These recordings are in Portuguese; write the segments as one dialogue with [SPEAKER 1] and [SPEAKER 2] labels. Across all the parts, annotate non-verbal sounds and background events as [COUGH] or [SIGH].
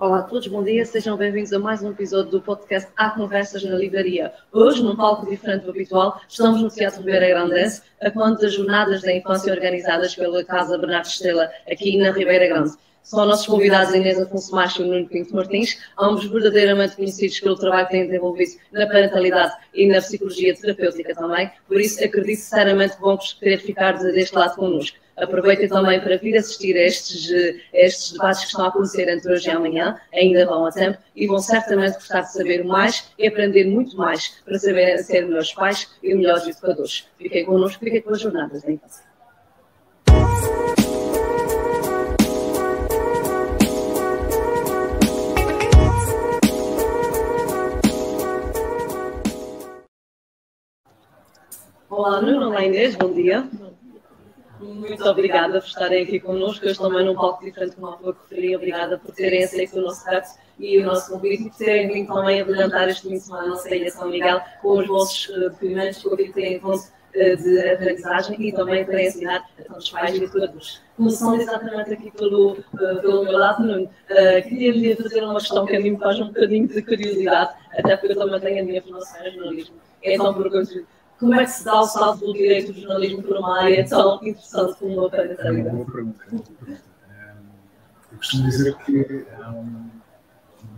[SPEAKER 1] Olá a todos, bom dia, sejam bem-vindos a mais um episódio do podcast Há Conversas na Livraria. Hoje, num palco diferente do habitual, estamos no Teatro Ribeira Grandense, a quando das jornadas da infância organizadas pela Casa Bernardo Estrela, aqui na Ribeira Grande. São nossos convidados Inês Afonso Macho e Nuno Pinto Martins, ambos verdadeiramente conhecidos pelo trabalho que têm desenvolvido na parentalidade e na psicologia terapêutica também, por isso acredito sinceramente que vão querer ficar deste lado connosco. Aproveitem também para vir assistir a estes, a estes debates que estão a acontecer entre hoje e amanhã, ainda vão a tempo, e vão certamente gostar de saber mais e aprender muito mais para saberem ser melhores pais e melhores educadores. Fiquem connosco, fiquem com as jornadas da infância. Olá, Nuno. Olá, Inês. Bom dia. Muito obrigada por estarem aqui connosco. Hoje também num palco diferente, como há pouco referi. Obrigada por terem aceito o nosso trato e o nosso convite e por terem vindo também a brilhantar este fim de semana a nossa Ilha São Miguel com os vossos uh, depoimentos com aquilo que têm em conta uh, de aprendizagem e também para ensinar a todos os pais e educadores. Começando exatamente aqui pelo, uh, pelo meu lado, Nuno, uh, queria-lhe fazer uma questão que a mim me faz um bocadinho de curiosidade, até porque eu também tenho a minha formação em jornalismo. Então, por como é que se dá o salto do direito do jornalismo para uma área tão interessante como a parentalidade?
[SPEAKER 2] É uma boa pergunta. Eu costumo dizer que,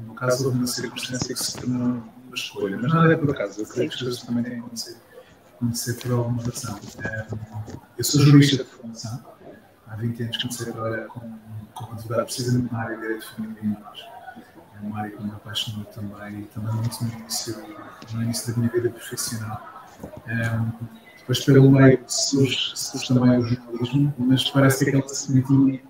[SPEAKER 2] no caso, houve uma circunstância que se tornou uma escolha, mas nada é por acaso. Eu creio que as coisas também têm acontecido acontecer por alguma razão. Eu sou jurista de formação. Há 20 anos comecei a trabalhar como, como advogado, precisamente na área de direito de família e menores. É uma área que me apaixonou também, também muito no início, no início da minha vida profissional. Um, depois, pelo meio, surge, surge também o jornalismo, mas parece que aquela sementinha,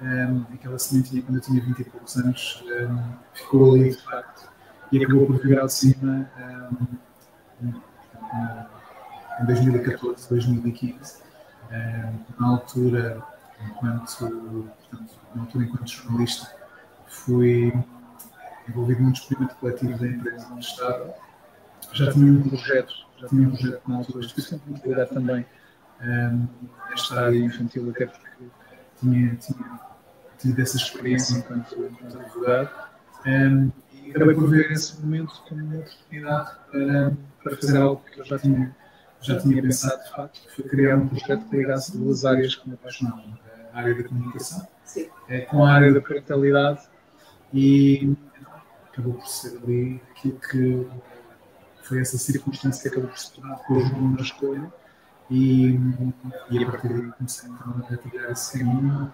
[SPEAKER 2] um, aquela sementinha quando eu tinha 20 e poucos anos, um, ficou ali de facto e acabou por virar de cima em 2014, 2015. na altura, enquanto, portanto, na altura, enquanto jornalista, fui envolvido num experimento coletivo da empresa onde estava. Já tinha um projeto já tinha um projeto na altura, estive sempre muito ligado também um, nesta área infantil, até porque tinha, tinha tido essa experiência enquanto, enquanto advogado. Um, e acabei por ver esse momento como uma oportunidade para, para fazer algo que eu já tinha, já tinha pensado, de facto, que foi criar um projeto que ligasse duas áreas que me apaixonavam, a área da comunicação Sim. É, com a área da parentalidade e acabou por ser ali aquilo que foi essa circunstância que acabou por se tornar depois uma escolha e, e a partir daí comecei então a tirar esse caminho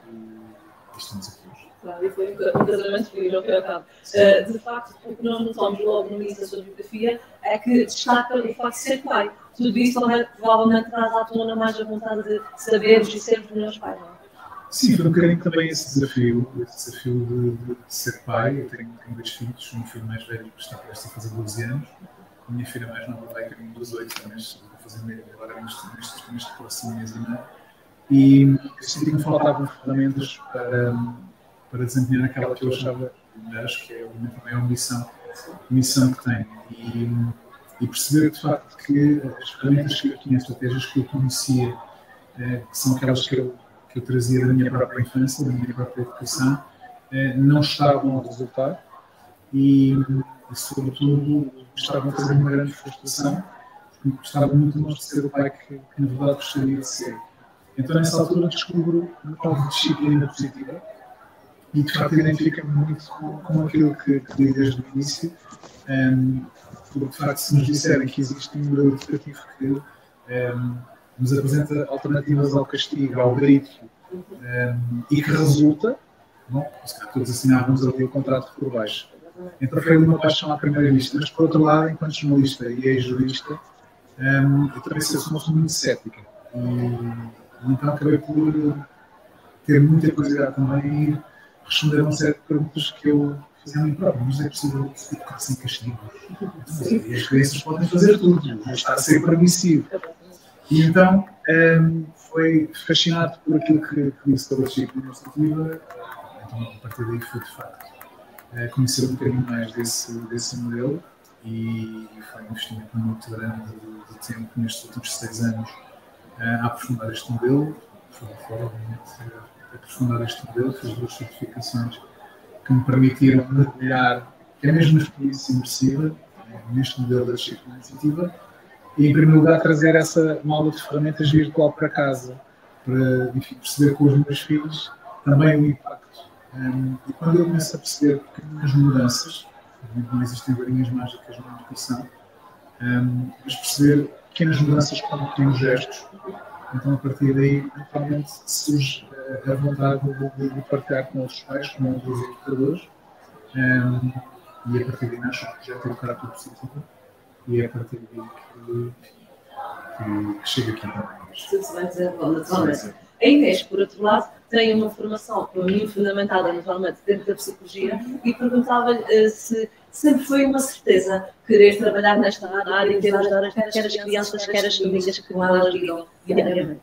[SPEAKER 2] e estamos aqui hoje.
[SPEAKER 1] Claro, e foi um casamento feliz, ao fim. Uh, de facto, o que nós notamos logo no início da sua biografia é que destaca o facto de ser pai. Tudo isso também provavelmente traz à tona mais a vontade de sabermos e sermos melhores pais, não é?
[SPEAKER 2] Sim, foi um bocadinho também esse desafio, esse desafio de, de, de ser pai. Eu tenho, tenho dois filhos, um filho mais velho que está prestes a fazer 12 anos minha filha mais nova vai caminho dos oito, mas vou fazer meio agora neste, próximo mês e meio. E senti que me faltavam ferramentas para, para desempenhar aquela que eu achava, acho que é a minha maior missão, missão que tenho. E, e perceber de facto que as ferramentas que eu tinha, as estratégias que eu conhecia, eh, que são aquelas que eu, que eu trazia da minha própria infância, da minha própria educação, eh, não estavam a resultar. E, e sobretudo, estavam a fazer uma grande frustração, porque gostava muito mais de ser o pai que, que na verdade gostaria de ser. Então, nessa altura, descubro uma tal disciplina positiva e, de facto, identifica-me muito com, com aquilo que, que li desde o início. Um, porque, de facto, se nos disserem que existe um modelo educativo que um, nos apresenta alternativas ao castigo, ao grito, um, e que resulta, bom, se calhar todos assinávamos ali o contrato por baixo. Então foi uma paixão à primeira vista. Mas, por outro lado, enquanto jornalista e ex-jurista, um, eu também sou uma pessoa muito cética. E, então acabei por ter muita curiosidade também e responder a uma série de perguntas que eu fazia a mim próprio. Mas é possível educar sem castigo. E as crianças podem fazer tudo, mas está a ser permissivo. E então um, foi fascinado por aquilo que, que disse sobre a disciplina administrativa. Então, a partir daí foi de facto conhecer um bocadinho mais desse, desse modelo e foi um investimento muito grande de, de tempo nestes últimos seis anos a aprofundar este modelo, fora fora, obviamente, a aprofundar este modelo, fiz duas certificações que me permitiram mergulhar, que é mesmo uma experiência imersiva, neste modelo da Chico Iniciativa, e, em primeiro lugar, trazer essa mala de ferramentas virtual para casa, para enfim, perceber com os meus filhos também o impacto. Um, e quando eu começo a perceber pequenas mudanças, não existem varinhas mágicas na educação, um, mas perceber pequenas mudanças com pequenos gestos, então a partir daí, naturalmente, surge a vontade de, de, partilhar com outros pais, com outros educadores, um, e a partir daí nasce o projeto Educar Positivo, e é a partir daí que, que, que chega aqui também.
[SPEAKER 1] Tudo se vai desenvolvendo, A Inês, por outro lado, tem uma formação, para mim, fundamentada naturalmente dentro da psicologia e perguntava-lhe uh, se sempre foi uma certeza querer trabalhar nesta área e ter ajudar quer as crianças, quer as famílias que com elas lidam diariamente.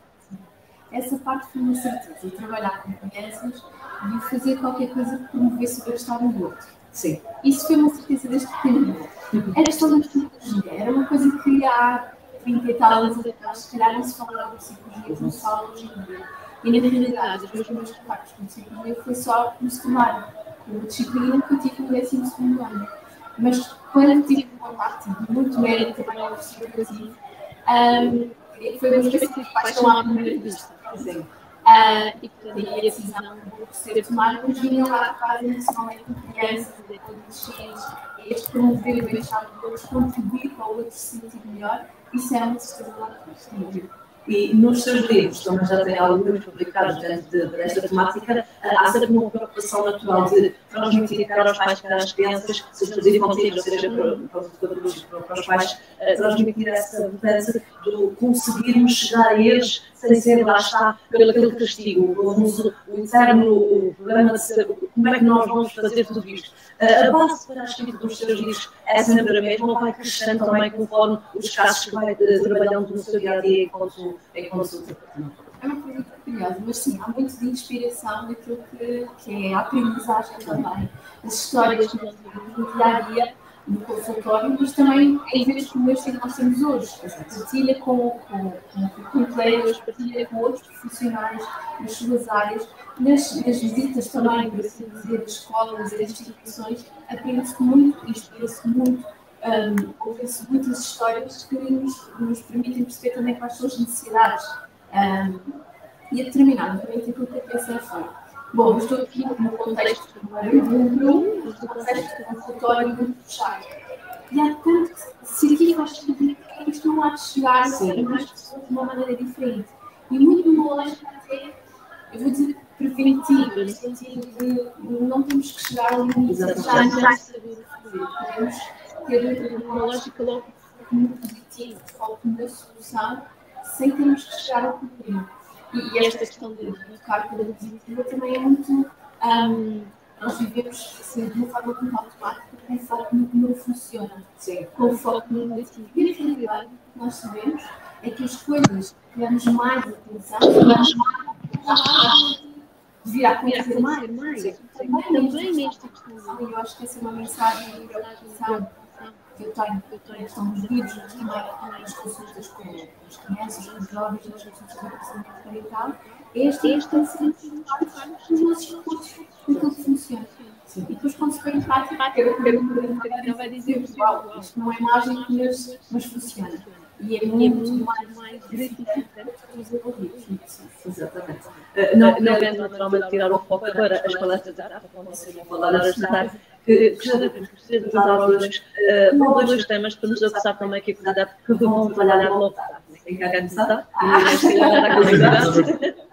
[SPEAKER 3] Essa parte foi uma certeza, trabalhar com crianças e fazer qualquer coisa que promovesse o bem-estar no outro.
[SPEAKER 1] Sim.
[SPEAKER 3] Isso foi uma certeza desde pequenino. Era só da psicologia, era uma coisa que há 30 e tal anos atrás, se calhar não se falava de psicologia como se fala hoje em dia. E na realidade, os meus primeiros contactos com psicologia foi só no secundário, uma disciplina que eu tive no 12 ano. Mas quando tive um contacto muito mérito também ao psicologia, um, foi uma espécie de paixão à primeira vista. Uh, e portanto, a decisão de ser tomada, mas vinha lá emocionalmente com crianças, adolescentes, este promover o bem-estar de outros, contribuir para o outro se sentir melhor, isso é certeza lá
[SPEAKER 1] e nos seus livros, também já tem alguns publicados dentro de, desta temática, há sempre uma preocupação natural de transmitir para os pais, para as crianças, seja para os educadores, para os pais, uh, transmitir essa mudança de conseguirmos chegar a eles sem ser, lá está, pelo aquele castigo, o, o interno, o problema de saber como é que nós vamos fazer tudo isto. A base para a escrita dos seus livros é sempre a mesma, vai crescendo também conforme os casos que vai uh, trabalhando no seu dia a dia enquanto, enquanto
[SPEAKER 3] é uma coisa curiosa, mas sim, há muito de inspiração naquilo que, que é a aprendizagem também. As histórias no dia a dia, no consultório, mas também em vezes como este que nós temos hoje. Partilha com, com, com, com colegas, partilha com outros profissionais nas suas áreas, nas, nas visitas também, por assim dizer, de escolas e instituições, aprende-se muito, inspira-se muito. Um, Ouve-se muitas histórias que nos, nos permitem perceber também quais são as necessidades um, e a determinar exatamente aquilo que a é feita. Bom, estou aqui no contexto do número no contexto do consultório muito fechado. E há tanto se aqui faz sentido, que isto não há de chegar a mais pessoas de uma maneira diferente. E muito numa lógica até, eu vou dizer, preventiva, no sentido de não temos que chegar ao limite, já não saber o que fazer. Podemos ter uma lógica logo muito positiva, de foco na solução, sem termos que chegar ao problema. E, esta questão de educar pela positiva também é muito. Um, nós vivemos assim, de uma forma muito automática foco no que não funciona, Sim. com foco no negativo. E na realidade, o que nós sabemos é que as coisas que damos mais atenção, deverá acontecer mais. mais. Também, também nesta questão. E eu acho que essa é uma mensagem de preocupação que eu tenho, eu tenho questão dos livros, mas também nas consultas com as crianças, com os jovens, nas consultas de relacionamento parental, este, este tem sido os nossos recursos naquilo que funciona. Sim. E depois, quando se põe em prática, bocadinho vai dizer: Uau, isto não é mágico, mas, mas funciona. E é muito, mais, mais gratificante os envolvidos.
[SPEAKER 1] Exatamente. Uh, não, não querendo naturalmente tirar o foco para as palestras de arte, como vocês vão falar tarde, que gostaria de tratar hoje uh, dois temas para nos abraçar também aqui a comunidade que vão trabalhar logo. Quem quer começar? E se calhar a comunidade. [LAUGHS]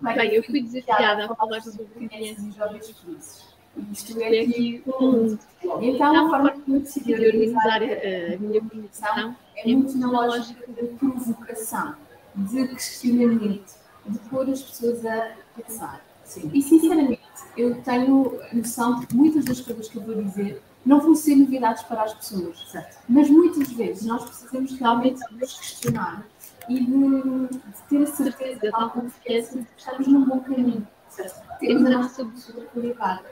[SPEAKER 3] Bem, eu fui desafiada a falar sobre crianças e jovens felizes. Isto é aqui um. Então, a forma que eu decidi organizar a minha comunicação é muito na lógica de provocação, de questionamento, de pôr as pessoas a pensar. Sim. E, sinceramente, eu tenho noção de que muitas das coisas que eu vou dizer não vão ser novidades para as pessoas. Certo. Mas muitas vezes nós precisamos realmente nos questionar e de, de ter a certeza, a confiança de que estamos num bom caminho. Certo. Temos a nossa qualidade.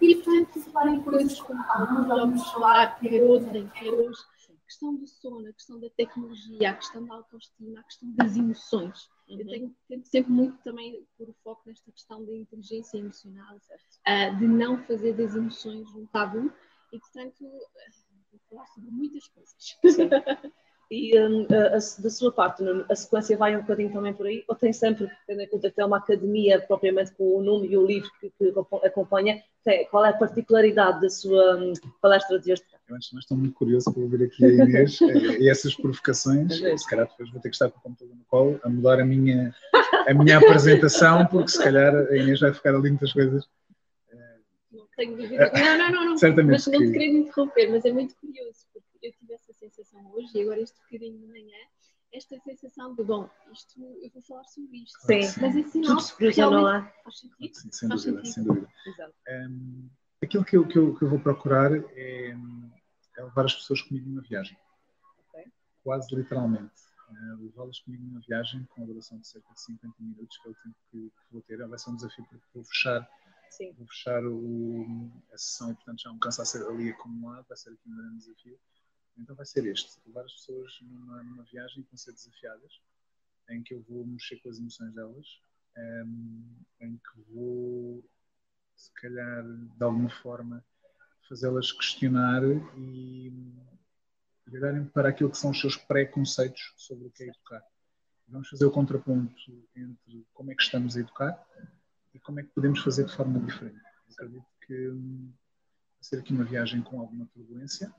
[SPEAKER 3] E, portanto, falar em coisas como alguns vamos falar, quer outrem, quer hoje, questão do sono, a questão da tecnologia, a questão da autoestima, a questão das emoções. Uhum. Eu tenho, tento sempre muito também pôr o foco nesta questão da inteligência emocional, uh, de não fazer das emoções um tabu e, portanto, vou falar sobre muitas coisas. [LAUGHS]
[SPEAKER 1] E um, a, a, da sua parte, a sequência vai um bocadinho também por aí? Ou tem sempre, tendo em conta que é uma academia propriamente com o nome e o livro que, que acompanha, tem, qual é a particularidade da sua um, palestra de hoje?
[SPEAKER 2] Eu antes de mais estou muito curioso para ouvir aqui a Inês [LAUGHS] eh, e essas provocações. É se calhar depois vou ter que estar com o computador no colo a mudar a minha, a minha apresentação, porque se calhar a Inês vai ficar ali muitas coisas.
[SPEAKER 3] Não tenho dúvida. Não, não, não, não. Certamente mas não te querendo interromper, mas é muito curioso, porque eu tive essa sensação hoje e agora este bocadinho de manhã esta sensação de, bom, isto, eu vou falar sobre isto.
[SPEAKER 1] Sim, mas é sinal Tudo não é? Faz
[SPEAKER 2] sentido? Sim, sem faz dúvida, sentido. sem dúvida. Exato. Um, aquilo que eu, que, eu, que eu vou procurar é, é levar as pessoas comigo numa viagem. Okay. Quase literalmente. Uh, Levá-las comigo numa viagem com a duração de cerca de 50 minutos, que é o tempo que, que vou ter. Vai ser um desafio porque vou fechar, Sim. vou fechar o, a sessão e, portanto, já um cansaço ali acumulado. Vai ser aqui um grande desafio. Então vai ser este: levar as pessoas numa, numa viagem que vão ser desafiadas, em que eu vou mexer com as emoções delas, um, ehm, em que vou, se calhar, de alguma forma, fazê-las questionar e, e olharem para aquilo que são os seus preconceitos sobre o que é educar. Vamos fazer o contraponto entre como é que estamos a educar e como é que podemos fazer de forma diferente. Eu acredito que hum, vai ser aqui uma viagem com alguma turbulência,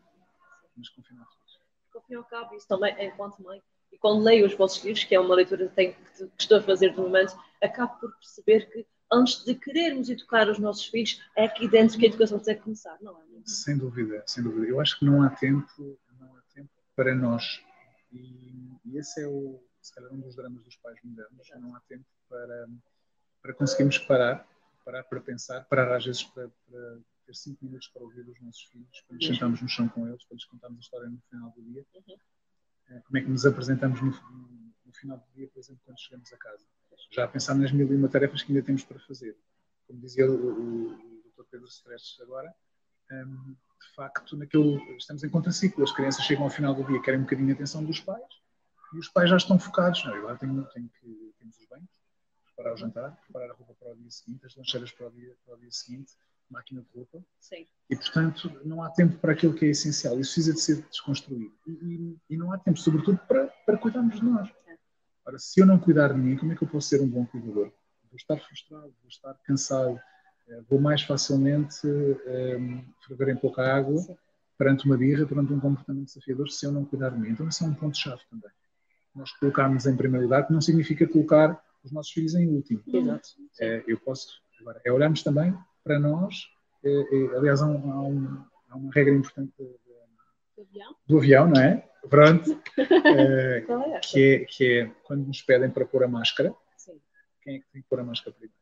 [SPEAKER 2] final feliz.
[SPEAKER 1] Porque ao fim e ao cabo, isso também, enquanto mãe, e quando leio os vossos livros, que é uma leitura que, tenho, que estou a fazer de momento, acabo por perceber que antes de querermos educar os nossos filhos, é aqui dentro que a educação tem que começar, não é?
[SPEAKER 2] Sem dúvida, sem dúvida. Eu acho que não há tempo, não há tempo para nós. E, e esse é o, se calhar, um dos dramas dos pais modernos. Não há tempo para, para conseguirmos parar, parar para pensar, parar às vezes para, para ter cinco minutos para ouvir os nossos filhos, para nos uhum. sentarmos no chão com eles, para lhes contarmos a história no final do dia. Uhum. Eh, como é que nos apresentamos no, no, final do dia, por exemplo, quando chegamos a casa. Já a pensar nas mil e uma tarefas que ainda temos para fazer. Como dizia o, o, o Dr. Pedro Stresses agora, um, de facto, naquele, estamos em contraciclo. As crianças chegam ao final do dia, querem um bocadinho de atenção dos pais, e os pais já estão focados. Não, agora tenho, tenho que, temos os banhos, preparar o jantar, preparar a roupa para o dia seguinte, as lancheiras para o dia, para o dia seguinte, máquina de roupa.
[SPEAKER 1] Sim.
[SPEAKER 2] E, portanto, não há tempo para aquilo que é essencial. Isso precisa de ser desconstruído. E, e, e não há tempo, sobretudo, para, para cuidarmos de nós. É. Ora, se eu não cuidar de mim, como é que eu posso ser um bom cuidador? Vou estar frustrado, vou estar cansado, eh, vou mais facilmente um, ehm, ferver em pouca água Sim. perante uma birra, perante um comportamento desafiador, se eu não cuidar de mim. Então, esse é um ponto-chave também. Nós colocarmos em primeiro lugar, que não significa colocar os nossos filhos em último.
[SPEAKER 1] Exato.
[SPEAKER 2] É, eu posso, agora, é olharmos também para nós, é, é, aliás, há, um, há, um, há, uma regra importante de,
[SPEAKER 3] do, avião?
[SPEAKER 2] do avião, não é? Pronto. [LAUGHS] é, que, é, que é quando nos pedem para pôr a máscara, Sim. quem é que tem que pôr a máscara primeiro?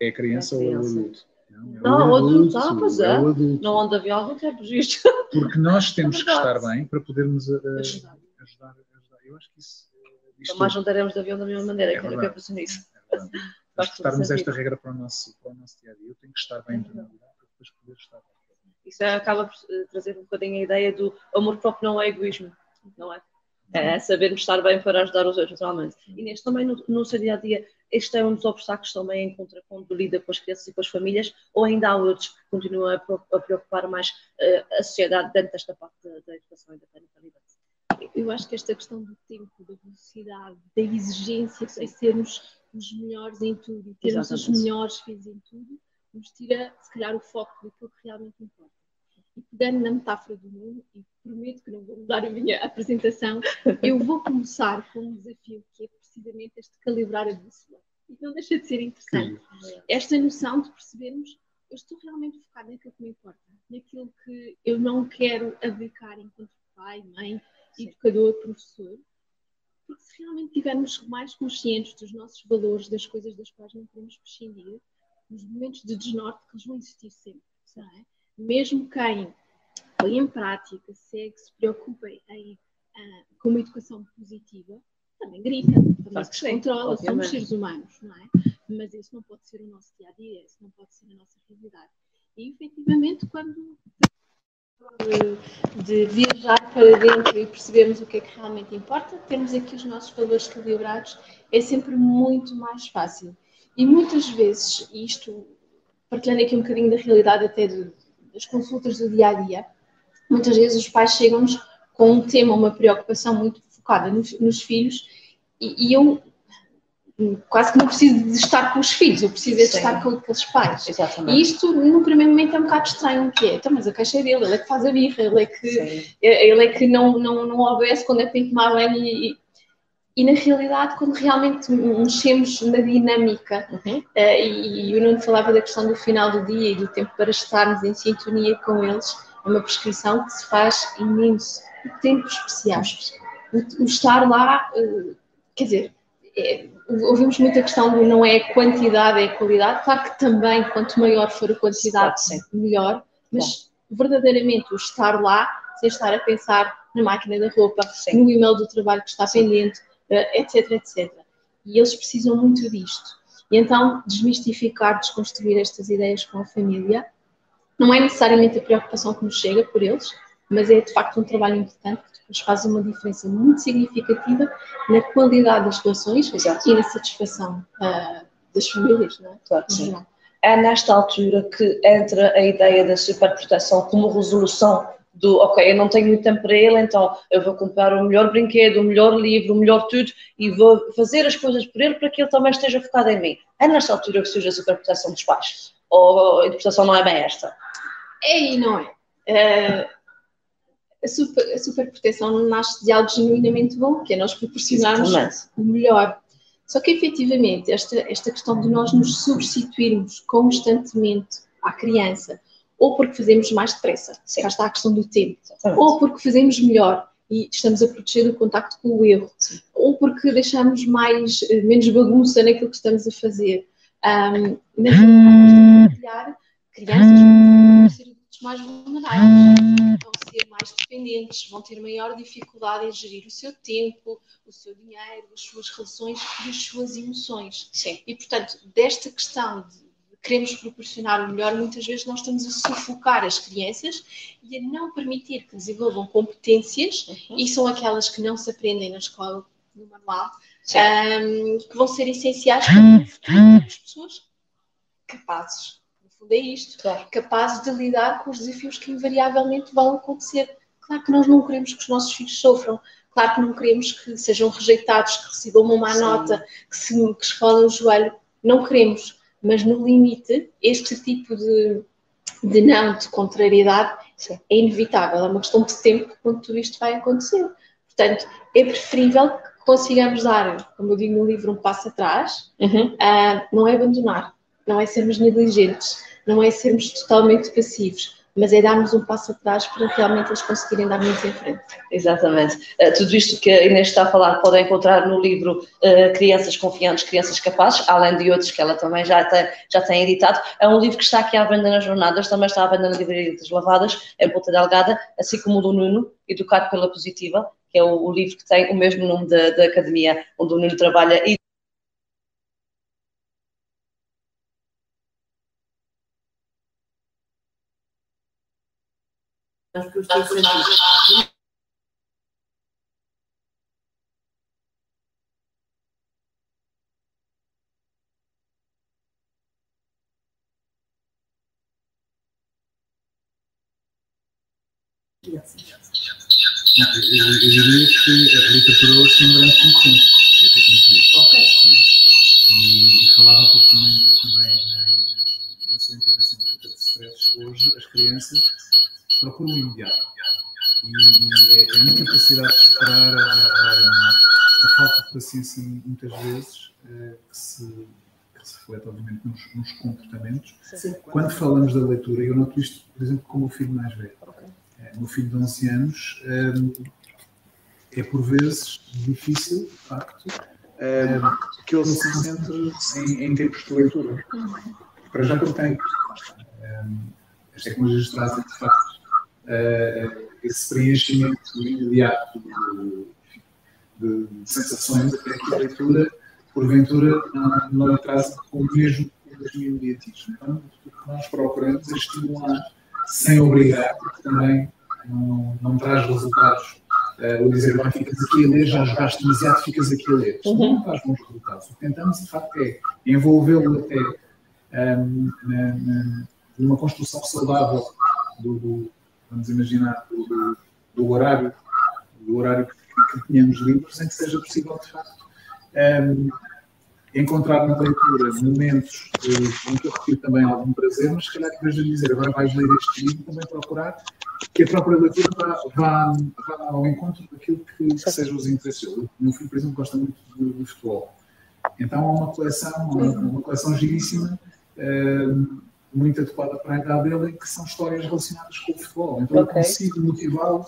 [SPEAKER 2] É a criança, é a criança. ou é o adulto?
[SPEAKER 1] Não, é não o adulto, ah, pois é. é o adulto. Não anda avião, não tem registro.
[SPEAKER 2] Porque nós temos que estar bem para podermos uh, ajudar. ajudar. Eu acho que isso.
[SPEAKER 1] Uh, mais não daremos de avião da mesma maneira, é que eu penso nisso. É
[SPEAKER 2] estarmos esta regra para o nosso, para o nosso dia a dia. Eu tenho que estar bem em primeiro lugar para depois poder estar bem.
[SPEAKER 1] Isso acaba por eh, trazer um bocadinho a ideia do amor próprio não é egoísmo, não é? É sabermos estar bem para ajudar os outros, realmente. E neste também, no, no seu dia a dia, este é um dos obstáculos também encontra quando lida com as crianças e com as famílias, ou ainda há outros que continuam a, preocupar mais uh, a sociedade dentro desta parte da, educação e da parentalidade?
[SPEAKER 3] Eu acho que esta questão do tempo, da velocidade, da exigência de sermos os melhores em tudo e termos Exatamente. os melhores filhos em tudo, nos tira, se calhar, o foco daquilo que realmente importa. E pegando na metáfora do mundo, e prometo que não vou mudar a minha apresentação, [LAUGHS] eu vou começar com um desafio que é precisamente este calibrar a bússola. E não deixa de ser interessante. Sim. Esta noção de percebermos eu estou realmente focada naquilo que me importa, naquilo que eu não quero abdicar enquanto pai, mãe, Sim. educador, professor, porque se realmente estivermos mais conscientes dos nossos valores, das coisas das quais não podemos prescindir, nos momentos de desnorte que eles vão existir sempre, é? Mesmo quem põe em prática, segue, se preocupa em, uh, com uma educação positiva, também grita, também se descontrola, somos seres humanos, não é? Mas isso não pode ser o nosso dia a dia, isso não pode ser a nossa realidade. E efetivamente, quando de viajar para dentro e percebermos o que é que realmente importa, termos aqui os nossos valores calibrados é sempre muito mais fácil. E muitas vezes, isto partilhando aqui um bocadinho da realidade até das consultas do dia a dia, muitas vezes os pais chegam-nos com um tema, uma preocupação muito focada nos, nos filhos e, e, eu quase que não preciso de estar com os filhos, eu preciso de estar com aqueles pais.
[SPEAKER 1] Exatamente.
[SPEAKER 3] E isto, no primeiro momento, é um bocado estranho, que é, então, mas a queixa é dele, ele é que faz a birra, ele é que, ele é que não, não, não obedece quando é para tomar banho e, e, na realidade, quando realmente mexemos na dinâmica, uhum. uh, e, e o Nuno falava da questão do final do dia e do tempo para estarmos em sintonia com eles, é uma prescrição que se faz imenso. O tempo especial. O, o estar lá, uh, quer dizer, é, ouvimos muita questão do não é quantidade, é qualidade. Claro que também, quanto maior for a quantidade, sim, melhor, mas verdadeiramente o estar lá, sem estar a pensar na máquina da roupa, sim. no e-mail do trabalho que está pendente, etc, eh, etc. E eles precisam muito disto. E então, desmistificar, desconstruir estas ideias com a família, não é necessariamente a preocupação que nos chega por eles, mas é de facto um trabalho importante que depois faz uma diferença muito significativa na qualidade das relações Exato. e na satisfação uh, das famílias, não é?
[SPEAKER 1] Claro sim. É nesta altura que entra a ideia da superproteção como resolução do, ok, eu não tenho muito tempo para ele, então eu vou comprar o melhor brinquedo, o melhor livro, o melhor tudo e vou fazer as coisas por ele para que ele também esteja focado em mim. É nesta altura que surge a superproteção dos pais? Ou a interpretação não é bem esta?
[SPEAKER 3] É e não é. Uh, a, super, a superproteção nasce de algo genuinamente bom, que é nós proporcionarmos o melhor. Só que, efetivamente, esta, esta questão de nós nos substituirmos constantemente à criança, ou porque fazemos mais depressa, Sim. cá está a questão do tempo, Exatamente. ou porque fazemos melhor e estamos a proteger o contacto com o erro, Sim. ou porque deixamos mais, eh, menos bagunça naquilo que estamos a fazer. Um, na realidade, crianças vão ser mais vulneráveis, mais dependentes, vão ter maior dificuldade em gerir o seu tempo, o seu dinheiro, as suas relações e as suas emoções.
[SPEAKER 1] Sim.
[SPEAKER 3] E, portanto, desta questão de queremos proporcionar o melhor, muitas vezes nós estamos a sufocar as crianças e a não permitir que desenvolvam competências, uhum. e são aquelas que não se aprendem na escola, no manual, um, que vão ser essenciais para das pessoas capazes. No fundo é isto, claro. capazes de lidar com os desafios que invariavelmente vão acontecer. Claro que nós não queremos que os nossos filhos sofram, claro que não queremos que sejam rejeitados, que recebam uma má Sim. nota, que se que esfolem o joelho, não queremos. Mas no limite, este tipo de, de não, de contrariedade, é inevitável, é uma questão de tempo quando tudo isto vai acontecer. Portanto, é preferível que consigamos dar, como eu digo no livro, um passo atrás, uhum. uh, não é abandonar, não é sermos negligentes, não é sermos totalmente passivos, mas é darmos um passo atrás para realmente eles conseguirem dar muito em frente.
[SPEAKER 1] Exatamente. Uh, tudo isto que a Inês está a falar podem encontrar no livro uh, Crianças Confiantes, Crianças Capazes, além de outros que ela também já tem, já tem editado. É um livro que está aqui à venda nas jornadas, também está à venda na Livraria das Lavadas, em Ponta Delgada, assim como o do Nuno, Educado pela Positiva, que é o, o livro que tem o mesmo nome da, da academia onde o Nuno trabalha e
[SPEAKER 4] Acho que eu estou sentindo.
[SPEAKER 2] Não, eu, eu, diria que a literatura hoje tem um grande concorrente, que é a tecnologia. Ok. E, e falava um pouco também, também na, na sua intervenção do de stress. Hoje, as crianças procura o imediato. E, e é a minha capacidade de esperar a, a, a, falta de paciência, muitas vezes, é, que, se, que se reflete, obviamente, nos, nos comportamentos. Sim. Quando falamos da leitura, eu noto isto, por exemplo, com o meu filho mais velho. Okay. É, o meu filho de 11 anos é, é, por vezes, difícil, de facto, é, que ele se concentre em, em tempos de leitura. Para já que ele tem. As tecnologias trazem, de facto, uh, esse preenchimento imediato de, de, de sensações, até que a leitura, porventura, não, não lhe traz com o mesmo imediatismo. Então, o que nós procuramos é estimular sem obrigar, porque também não, não traz resultados. Uh, ou dizer, vai, ficas aqui a ler, já jogaste demasiado, ficas aqui a ler. Isto não traz bons resultados. O que tentamos, de facto, é envolvê-lo até um, na, na, numa construção saudável do, do vamos imaginar, do, do, do, horário, do horário que, que tenhamos livros, em que seja possível, de facto, um, encontrar na leitura momentos eh, em que eu retiro também algum prazer, mas se calhar que veja dizer, agora vais ler este livro, também procurar que a própria leitura vá, vá, vá ao encontro daquilo que, que sejam os interesses. O meu filho, por exemplo, gosta muito de, de futebol. Então há uma coleção, uma, uma coleção giríssima, uh, muito adequada para a idade dele, em que são histórias relacionadas com o futebol. Então okay. eu consigo motivá-lo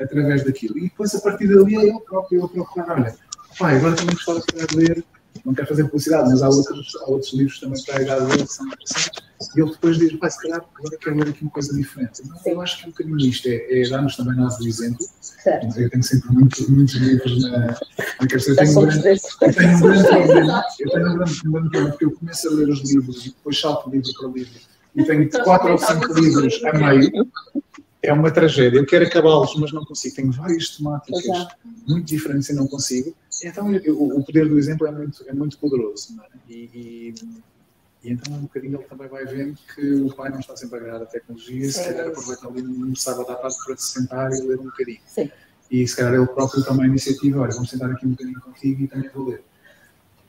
[SPEAKER 2] através daquilo. E depois, a partir dali, é ele próprio eu procurar, olha, pai, agora tenho gostado de ler não quero fazer publicidade, mas há outros, há outros livros também para a idade dele que são interessantes. E ele depois diz, pai, se calhar agora quero ler aqui uma coisa diferente. Então, eu acho que um bocadinho isto é, é dar-nos também nós o exemplo. Certo. Eu tenho sempre muitos, muitos livros na, na. Eu tenho um grande, eu tenho um grande problema. Eu tenho um grande, problema porque eu começo a ler os livros e depois salto livro para livro. E tenho quatro ou cinco livros a meio é uma tragédia. Eu quero acabá-los, mas não consigo. Tenho várias temáticas Exato. muito diferentes e não consigo. Então, eu, o poder do exemplo é muito, é muito poderoso. É? E, e, e, então, um bocadinho, ele também vai vendo que o pai não está sempre a agarrar a tecnologia, se calhar aproveita ali no sábado à tarde para se sentar e ler um bocadinho. Sim. E se calhar ele próprio toma a iniciativa: olha, vamos sentar aqui um bocadinho contigo e também vou ler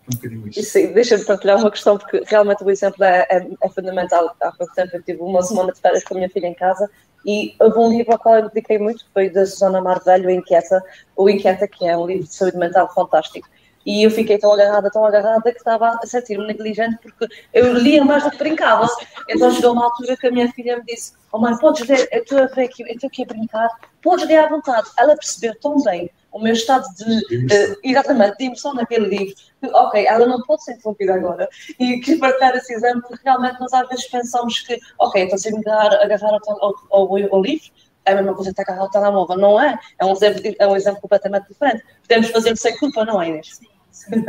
[SPEAKER 2] um bocadinho isto.
[SPEAKER 1] Sim, deixa-me partilhar uma questão, porque realmente o exemplo é, é, é, fundamental. Há pouco tempo eu tive uma semana de férias com a minha filha em casa e houve um livro ao qual eu me dediquei muito, que foi da Susana Marvelho, Inquieta, o Inquieta, que é um livro de saúde mental fantástico. E eu fiquei tão agarrada, tão agarrada, que estava a sentir-me negligente, porque eu lia mais do que brincava. Então chegou uma altura que a minha filha me disse: Oh mãe, podes ler, eu estou a ver aqui, eu estou aqui a brincar, podes ler à vontade. Ela percebeu tão bem o meu estado de, exatamente, de emoção naquele livro, que, ok, ela não pode ser interrompida agora. E quis partilhar esse exemplo, porque realmente nós às vezes pensamos que, ok, então se me agarrar, agarrar ao, ao, ao, ao livro, é a mesma coisa que agarrar ao telemóvel. Não é? É um exemplo, é um exemplo completamente diferente. Podemos fazer sem culpa, não é, Inês?
[SPEAKER 3] Sim, sim.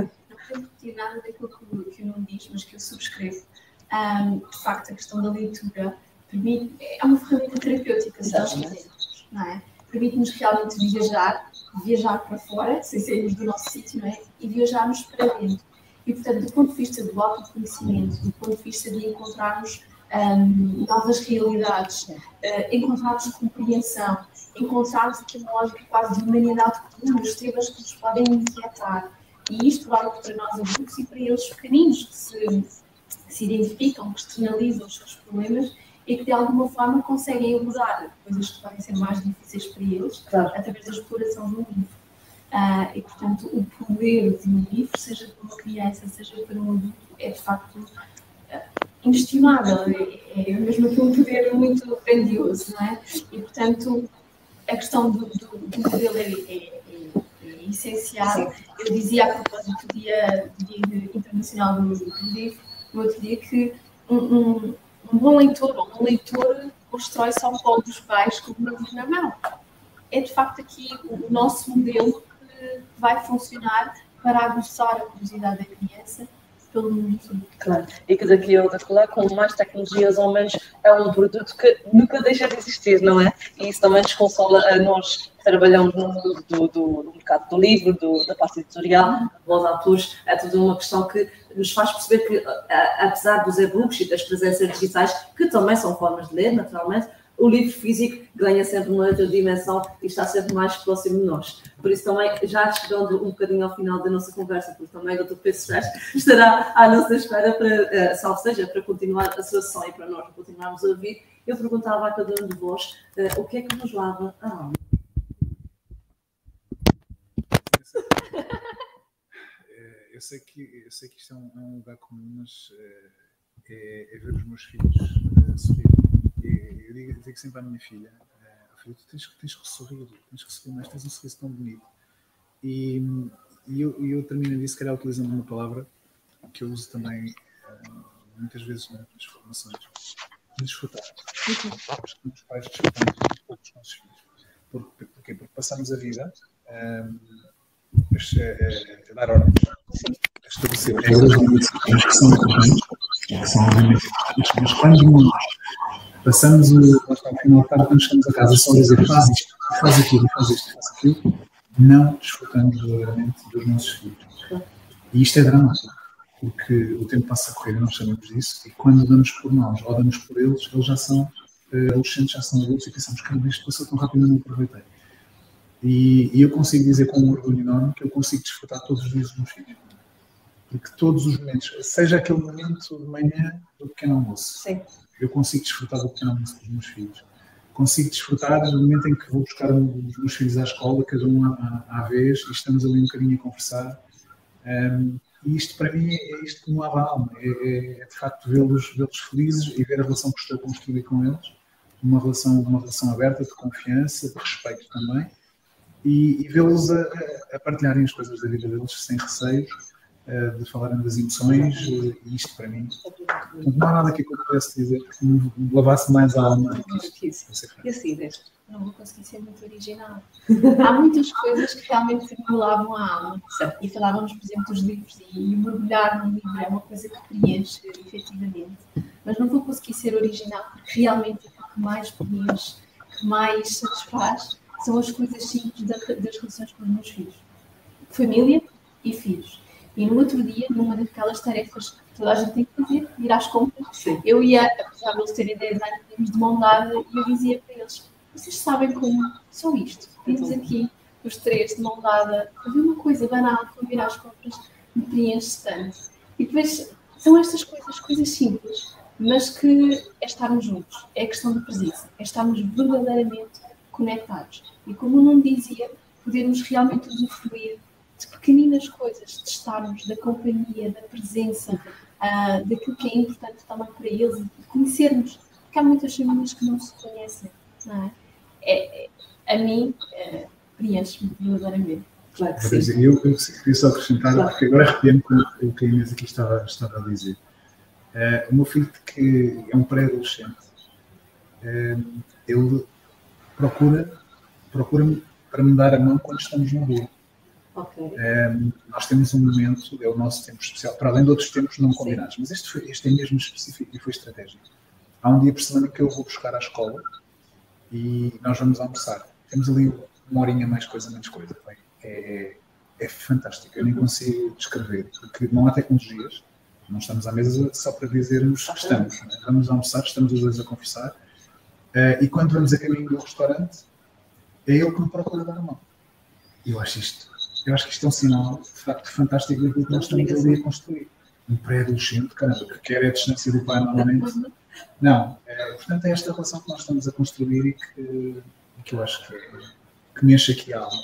[SPEAKER 3] Não tenho nada daquilo que, que o não diz, mas que eu subscrevo. Um, de facto, a questão da leitura permite, é uma ferramenta terapêutica, se nós quisermos, não é? Permite-nos realmente viajar viajar para fora, sem sairmos do nosso sítio, não é? E viajarmos para dentro. E, portanto, do ponto de vista do autoconhecimento, do ponto de vista de encontrarmos um, novas realidades, uh, encontrarmos compreensão, encontrarmos aqui uma lógica quase de humanidade comum, os temas que nos podem inquietar. E isto vale para nós adultos e para eles pequeninos que se, que se identificam, que externalizam os seus problemas e que de alguma forma conseguem abordar coisas que podem ser mais difíceis para eles claro. através da exploração de um livro. Uh, e, portanto, o poder de um livro, seja para uma criança, seja para um adulto, é de facto uh, inestimável. É, é mesmo aqui um poder muito grandioso, não é? E, portanto, a questão do, do, do modelo é, é, é, é essencial. Eu dizia a propósito do Dia, dia Internacional do, do Livro, no outro dia, que um, um um bom leitor ou um leitor constrói-se ao colo dos pais com uma livro na mão. É de facto aqui o nosso modelo que vai funcionar para aguçar a curiosidade da criança pelo mundo
[SPEAKER 1] Claro, e que daqui a lá, com mais tecnologias ou menos, é um produto que nunca deixa de existir, não é? E isso também nos consola a nós que trabalhamos no do, do, do mercado do livro, do, da parte editorial, os autores, é tudo uma questão que nos faz perceber que, apesar dos e-books e das presenças digitais, que também são formas de ler, naturalmente, o livro físico ganha sempre uma outra dimensão e está sempre mais próximo de nós. Por isso também, já chegando um bocadinho ao final da nossa conversa, porque também o Dr. Pedro estará à nossa espera para, uh, salvo seja, para continuar a sua sessão e para nós continuarmos a ouvir, eu perguntava a cada um de vós uh, o que é que nos lava a alma.
[SPEAKER 2] Eh, eu sei que, eu sei que isto é um, é um lugar comum, mas é, é ver os meus filhos sorrir eu digo, digo sempre à minha filha, uh, filho, tu tens, tens que sorrir, tens que sorrir mais, tens um sorriso tão bonito. E, e eu, eu termino disso, se calhar, utilizando uma palavra que eu uso também uh, muitas vezes nas formações. Desfrutar. Os pais desfrutamos pouco os nossos filhos. Por, porquê? Porque passamos a vida um, a, dar ordens, a estabelecer regras que são correntes, que são mas quando nós passamos o, final de tarde, quando chegamos a casa, só dizer faz isto, faz aquilo, faz isto, faz aquilo, não desfrutamos verdadeiramente dos nossos filhos. E isto é dramático, porque o tempo passa a correr nós sabemos disso, e quando damos por nós ou damos por eles, eles já são uh, adolescentes, já são adultos e pensamos, caramba, isto passou tão rápido e não aproveitei. E, e, eu consigo dizer com um orgulho enorme que eu consigo desfrutar todos os dias dos meus filhos. Porque todos os momentos, seja aquele momento de manhã do pequeno almoço,
[SPEAKER 1] Sim.
[SPEAKER 2] Eu consigo desfrutar do pequeno almoço dos meus filhos. Consigo desfrutar do momento em que vou buscar os meus filhos à escola, cada um à, à vez, e estamos ali um bocadinho a conversar. Um, e isto para mim é isto que me lava a alma, é, é, é de facto vê-los vê felizes e ver a relação que estou a construir com eles, uma relação, uma relação aberta, de confiança, de respeito também, e, e vê-los a, a, partilharem as coisas da vida deles sem receios, de falarem das emoções, uh, e isto para mim, não há nada que eu pudesse dizer que me lavasse mais a alma que isto.
[SPEAKER 1] E assim,
[SPEAKER 3] não vou conseguir ser muito original. [LAUGHS] Há muitas coisas que realmente me lavam a alma. E falávamos, por exemplo, dos livros e, e mergulhar num livro é uma coisa que preenche, efetivamente. Mas não vou conseguir ser original porque realmente o que mais preenche, que mais satisfaz, são as coisas simples das relações com os meus filhos. Família e filhos. E no outro dia, numa daquelas tarefas que toda a gente tem que fazer, ir às compras, Sim. eu ia, apesar de eles terem 10 anos, de mão dada, e eu dizia para eles: vocês sabem como? Só isto. Temos aqui os três de mão dada a ver uma coisa banal, como ir às compras, me preenche tanto. E depois são estas coisas, coisas simples, mas que é estarmos juntos, é a questão da presença, é estarmos verdadeiramente conectados. E como o Nuno dizia, podermos realmente usufruir de pequeninas coisas, de estarmos, da companhia, da presença, uh, daquilo que é importante também para eles, de conhecermos. Porque há muitas famílias que não se conhecem, não é? é, é, a mim é, preenche-me verdadeiramente.
[SPEAKER 2] Claro que sim. Eu, eu queria só acrescentar, claro. porque agora arrependo com o que a Inês aqui estava, estava a dizer. Uh, o meu filho, que é um pré-adolescente, uh, ele procura, procura para me dar a mão quando estamos na rua.
[SPEAKER 1] Okay.
[SPEAKER 2] Uh, nós temos um momento, é o nosso tempo especial, para além de outros tempos não combinados, mas este, foi, este é mesmo específico e foi estratégico. Há um dia por semana que eu vou buscar à escola e nós vamos almoçar. Temos ali uma horinha mais coisa, menos coisa. É, é, é fantástico, eu nem consigo descrever, porque não há tecnologias, não estamos à mesa só para dizermos que estamos. Né? Vamos almoçar, estamos os dois a conversar, uh, e quando vamos a caminho do restaurante, é ele que me procura dar a mão. Eu acho isto, eu acho que isto é um sinal, de facto, fantástico daquilo que nós estamos ali a construir. Um pré-adolescente, caramba, que quer é a distância do pai normalmente. Não, é, portanto é esta relação que nós estamos a construir e que, que eu acho que, que mexe aqui a alma.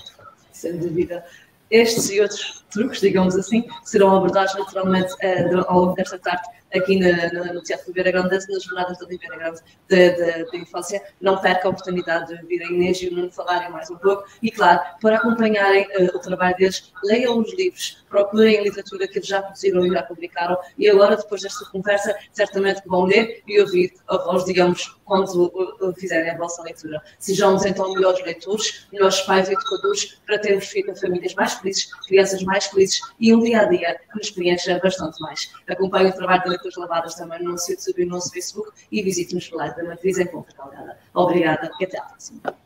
[SPEAKER 1] Sem dúvida. Estes e outros truques, digamos assim, serão abordados naturalmente uh, ao longo desta tarde aqui na, na, no Teatro Oliveira Grande, nas jornadas da Oliveira Grande da infância. Não perca a oportunidade de vir a Inês e o Nuno falarem mais um pouco. E, claro, para acompanharem uh, o trabalho deles, leiam os livros, procurem a literatura que eles já produziram e já publicaram. E agora, depois desta conversa, certamente vão ler e ouvir a voz, digamos, quando uh, fizerem a vossa leitura. Sejamos então melhores leitores, melhores pais e educadores, para termos famílias mais felizes, crianças mais felizes e um dia a dia que nos preencha bastante mais. Acompanhe o trabalho da Leituras Lavadas também no nosso YouTube e no nosso Facebook e visite-nos lá da Matriz em Ponta Calgada. Obrigada e até à próxima.